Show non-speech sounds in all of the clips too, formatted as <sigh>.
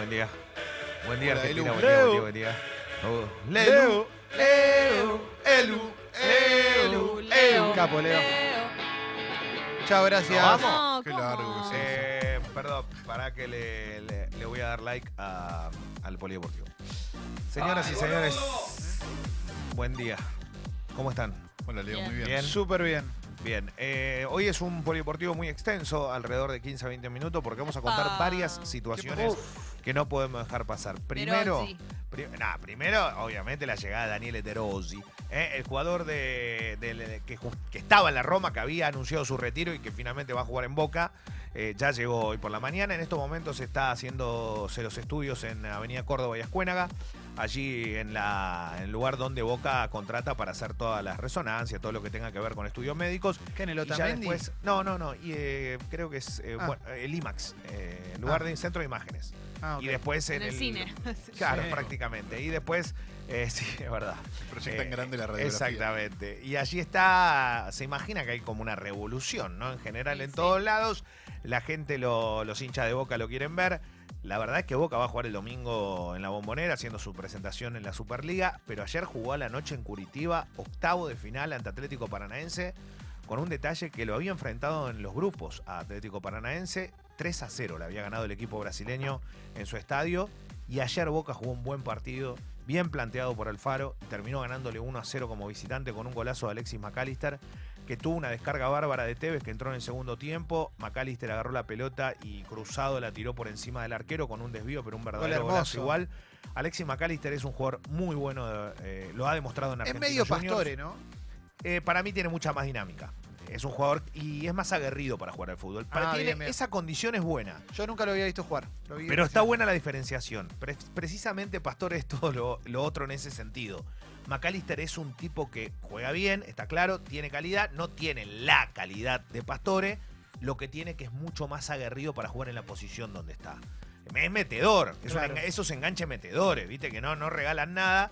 día. Buen día, Hola, Argentina. Elu. Buen día, buen día, Leo. buen día. Oh, Leo. Leo. Elu. Capo, Leo. Chao, gracias. ¿Nos vamos? No, Qué ¿cómo? largo que Eh, perdón, para que le, le- le voy a dar like a- al polideportivo. Señoras y señores, buen día. ¿Cómo están? Hola, Leo, Bien. muy bien. Bien. Súper bien. Bien, eh, hoy es un polideportivo muy extenso, alrededor de 15 a 20 minutos, porque vamos a contar Epa. varias situaciones que no podemos dejar pasar. Primero, Perozzi. pri- nah, primero, obviamente, la llegada de Daniele Terozzi, eh, el jugador de, que, estaba en la Roma, que había anunciado su retiro y que finalmente va a jugar en Boca. eh, ya llegó hoy por la mañana. En estos momentos está haciéndose los estudios en Avenida Córdoba y Escuénaga, allí en, la, en el lugar donde Boca contrata para hacer todas las resonancias, todo lo que tenga que ver con estudios médicos. ¿Qué en el Y ya Otamendi? después, no, no, no, y, eh, creo que es eh, Ah. bueno, el IMAX, eh, lugar Ah. de centro de imágenes. Ah. Y después en, En el cine. <laughs> Claro, Sí. prácticamente. Y después, eh, <laughs> sí, es verdad. Proyectan Eh, grande la radiografía. Exactamente. Y allí está, se imagina que hay como una revolución, ¿no? En general, Sí, en sí. todos lados. La gente, lo- los hinchas de Boca lo quieren ver. La verdad es que Boca va a jugar el domingo en la Bombonera haciendo su presentación en la Superliga, pero ayer jugó a la noche en Curitiba, octavo de final ante Atlético Paranaense, con un detalle que lo había enfrentado en los grupos a Atlético Paranaense, 3 a 0 le había ganado el equipo brasileño en su estadio, y ayer Boca jugó un buen partido, bien planteado por Alfaro, y terminó ganándole 1 a 0 como visitante con un golazo de Alexis McAllister, que tuvo una descarga bárbara de Tevez que entró en el segundo tiempo. McAllister agarró la pelota y cruzado la tiró por encima del arquero con un desvío, pero un verdadero golazo igual. Alexis McAllister es un jugador muy bueno, eh, lo ha demostrado en Es Argentina. medio pastore, ¿no? Eh, para mí tiene mucha más dinámica. Es un jugador y es más aguerrido para jugar al fútbol. Para Ah, tiene- bien, bien. Esa condición es buena. Yo nunca lo había visto jugar. Lo vi Pero está buena la diferenciación. Pre- precisamente Pastor es todo lo, lo otro en ese sentido. McAllister es un tipo que juega bien, está claro, tiene calidad, no tiene la calidad de Pastore, lo que tiene que es mucho más aguerrido para jugar en la posición donde está. Es metedor, es un esos enganches metedores, viste que no, no regalan nada,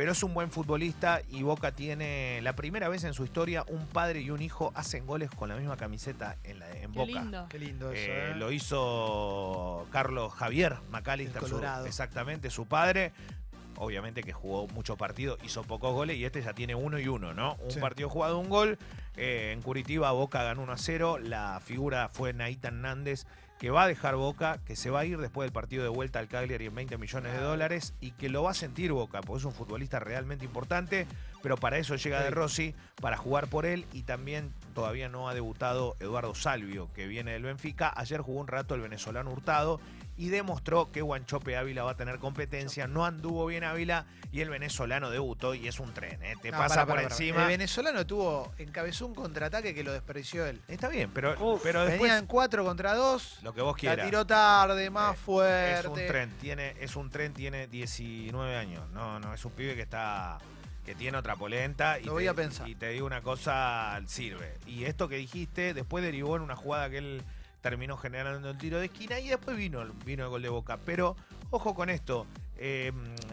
pero es un buen futbolista y Boca tiene la primera vez en su historia un padre y un hijo hacen goles con la misma camiseta en, la, en Qué Boca. lindo. Qué lindo eso, Eh, ¿eh? Lo hizo Carlos Javier McAllister, El su- Colorado. exactamente, su padre. Obviamente que jugó muchos partidos, hizo pocos goles y este ya tiene uno y uno, ¿no? Un Sí. partido jugado, un gol. Eh, en Curitiba Boca ganó 1 a 0. La figura fue Naita Hernández, que va a dejar Boca, que se va a ir después del partido de vuelta al Cagliari en 20 millones de dólares y que lo va a sentir Boca, porque es un futbolista realmente importante, pero para eso llega. De Rossi, para jugar por él y también todavía no ha debutado Eduardo Salvio, que viene del Benfica. Ayer jugó un rato el venezolano Hurtado y demostró que Guanchope Ávila va a tener competencia. No anduvo bien Ávila y el venezolano debutó y es un tren, ¿eh? te No, pasa por encima. El venezolano tuvo, encabezó un contraataque que lo desperdició él. Está bien, pero, pero después Venían cuatro contra dos. lo que vos La quieras. tiró tarde, más Eh, fuerte. Es un tren, tiene, es un tren, tiene 19 años. No, no, es un pibe que está. que tiene otra polenta. Y Lo voy te, a pensar. Y te digo una cosa, sirve. Y esto que dijiste, después derivó en una jugada que él terminó generando el tiro de esquina y después vino, vino el gol de boca. Pero, ojo con esto. eh,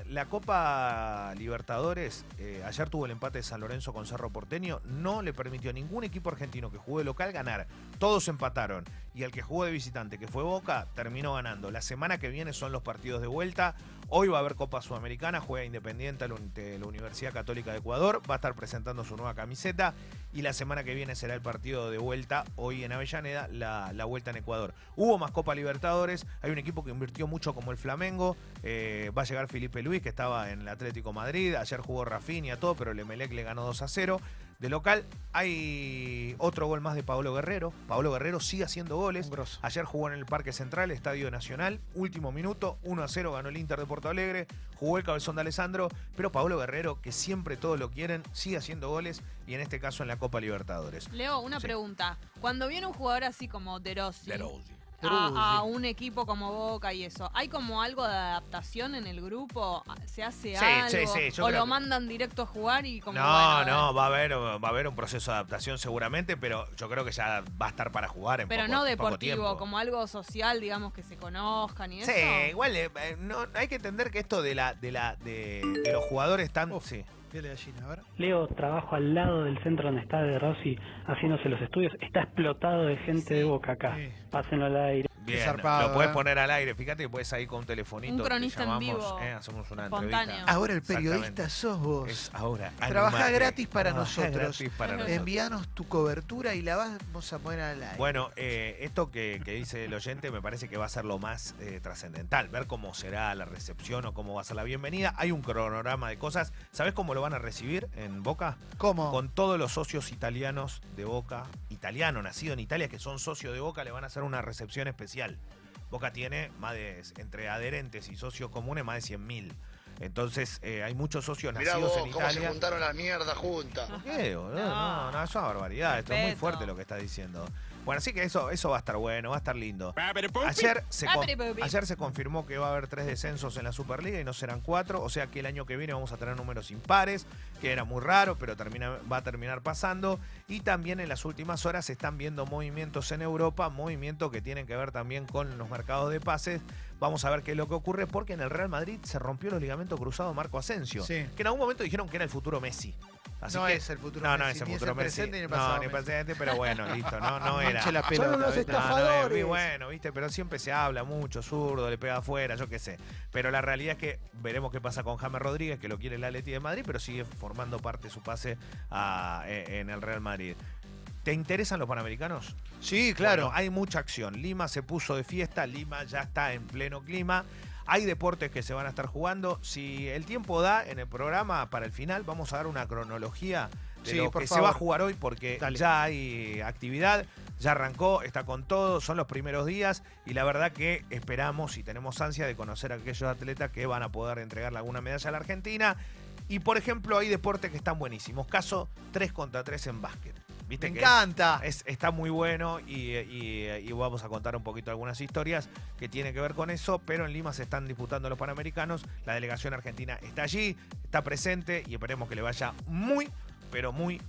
la Copa Libertadores, eh, ayer tuvo el empate de San Lorenzo con Cerro Porteño, no le permitió a ningún equipo argentino que jugó de local ganar. Todos empataron. Y el que jugó de visitante, que fue Boca, terminó ganando. La semana que viene son los partidos de vuelta. Hoy va a haber Copa Sudamericana, juega Independiente ante la Universidad Católica de Ecuador, va a estar presentando su nueva camiseta y la semana que viene será el partido de vuelta, hoy en Avellaneda, la, la vuelta en Ecuador. Hubo más Copa Libertadores, hay un equipo que invirtió mucho como el Flamengo, eh, va a llegar Felipe Luis que estaba en el Atlético Madrid, ayer jugó Rafinha, todo, pero el Emelec le ganó 2 a 0. De local hay otro gol más de Pablo Guerrero, Pablo Guerrero sigue haciendo goles. Ayer jugó en el Parque Central, Estadio Nacional, último minuto, 1 a 0 ganó el Inter de Porto Alegre, jugó el cabezón de Alessandro, pero Pablo Guerrero, que siempre todos lo quieren, sigue haciendo goles y en este caso en la Copa Libertadores. Leo, una Sí. pregunta. Cuando viene un jugador así como De Rossi De Rossi. A, a un equipo como Boca y eso, ¿hay como algo de adaptación en el grupo? ¿Se hace Sí, algo? sí, sí, yo ¿O creo lo que- mandan directo a jugar y como No, bueno, no, va a haber va a haber un proceso de adaptación seguramente, pero yo creo que ya va a estar para jugar en Pero poco- no deportivo, como algo social, digamos, que se conozcan y eso. Sí, igual eh, eh, no, hay que entender que esto de la de la de, de los jugadores tan Uf. Sí. Piel de gallina, a ver. Leo, trabajo al lado del centro donde está De Rossi haciéndose los estudios. Está explotado de gente Sí. de boca acá. Sí. Pásenlo al aire. Bien, zarpado, lo puedes ¿eh? poner al aire. Fíjate que puedes ahí con un telefonito. Un te cronista en llamamos, vivo, eh, hacemos una espontáneo. entrevista. Ahora el periodista sos vos. Es ahora. Trabajá animate. gratis para nosotros. gratis para nosotros. Envíanos tu cobertura y la vamos a poner al aire. Bueno, eh, esto que, que dice el oyente me parece que va a ser lo más eh, trascendental, ver cómo será la recepción o cómo va a ser la bienvenida. Hay un cronograma de cosas. ¿Sabes cómo lo van a recibir en Boca? ¿Cómo? Con todos los socios italianos de Boca, italiano, nacido en Italia, que son socios de Boca, le van a hacer una recepción especial. Boca tiene más de, entre adherentes y socios comunes, más de 100.000. Entonces, eh, hay muchos socios Mirá nacidos vos en cómo se juntaron las mierdas juntas. ¿Por qué, boludo? No, No. no, es una barbaridad. Esto es muy fuerte lo que está diciendo. Bueno, así que eso, eso va a estar bueno, va a estar lindo. Ayer se, ayer se confirmó que va a haber tres descensos en la Superliga y no serán cuatro, o sea que el año que viene vamos a tener números impares, que era muy raro, pero termina, va a terminar pasando. Y también en las últimas horas se están viendo movimientos en Europa, movimientos que tienen que ver también con los mercados de pases. Vamos a ver qué es lo que ocurre, porque en el Real Madrid se rompió los ligamentos cruzados Marco Asensio, Sí. que en algún momento dijeron que era el futuro Messi. Así no que- es el futuro no, no Messi, es el ni futuro el Messi. presente ni el no, pasado ni el presente, pero bueno, <laughs> listo, no, no era. La pelota, unos ¿viste? No, no, es estafadores. muy bueno, ¿viste? Pero siempre se habla mucho, zurdo, le pega afuera, yo qué sé. Pero la realidad es que veremos qué pasa con James Rodríguez, que lo quiere el Atleti de Madrid, pero sigue formando parte de su pase a- e- en el Real Madrid. ¿Te interesan los panamericanos? Sí, claro. Bueno, hay mucha acción. Lima se puso de fiesta, Lima ya está en pleno clima. Hay deportes que se van a estar jugando. Si el tiempo da en el programa, para el final vamos a dar una cronología de Sí, lo que se va a jugar hoy porque Dale. ya hay actividad, ya arrancó, está con todo, son los primeros días y la verdad que esperamos y tenemos ansia de conocer a aquellos atletas que van a poder entregarle alguna medalla a la Argentina. Y por ejemplo, hay deportes que están buenísimos. Caso 3 contra 3 en básquet. ¿Viste Me que encanta. es- está muy bueno y, y- y vamos a contar un poquito algunas historias que tienen que ver con eso, pero en Lima se están disputando los Panamericanos, la delegación argentina está allí, está presente y esperemos que le vaya muy, pero muy